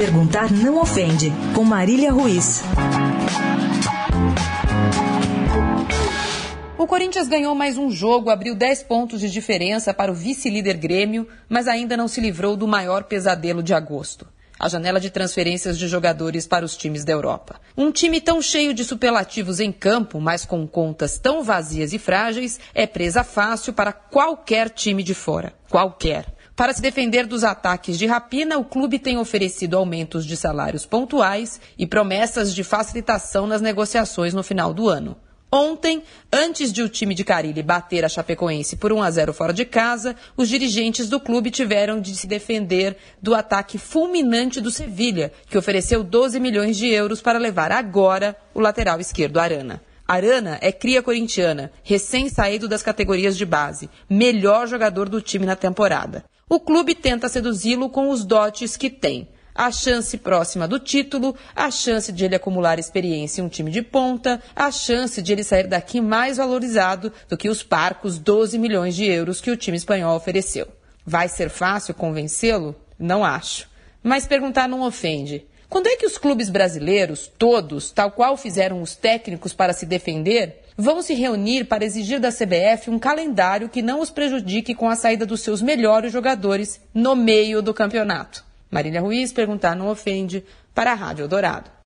Perguntar não ofende, com Marília Ruiz. O Corinthians ganhou mais um jogo, abriu 10 pontos de diferença para o vice-líder Grêmio, mas ainda não se livrou do maior pesadelo de agosto a janela de transferências de jogadores para os times da Europa. Um time tão cheio de superlativos em campo, mas com contas tão vazias e frágeis, é presa fácil para qualquer time de fora. Qualquer. Para se defender dos ataques de rapina, o clube tem oferecido aumentos de salários pontuais e promessas de facilitação nas negociações no final do ano. Ontem, antes de o time de Carilli bater a Chapecoense por 1 a 0 fora de casa, os dirigentes do clube tiveram de se defender do ataque fulminante do Sevilha, que ofereceu 12 milhões de euros para levar agora o lateral esquerdo Arana. Arana é cria corintiana, recém-saído das categorias de base, melhor jogador do time na temporada. O clube tenta seduzi-lo com os dotes que tem a chance próxima do título, a chance de ele acumular experiência em um time de ponta, a chance de ele sair daqui mais valorizado do que os parcos 12 milhões de euros que o time espanhol ofereceu. Vai ser fácil convencê-lo? Não acho. Mas perguntar não ofende. Quando é que os clubes brasileiros, todos, tal qual fizeram os técnicos para se defender, vão se reunir para exigir da CBF um calendário que não os prejudique com a saída dos seus melhores jogadores no meio do campeonato? Marília Ruiz perguntar não ofende para a Rádio Eldorado.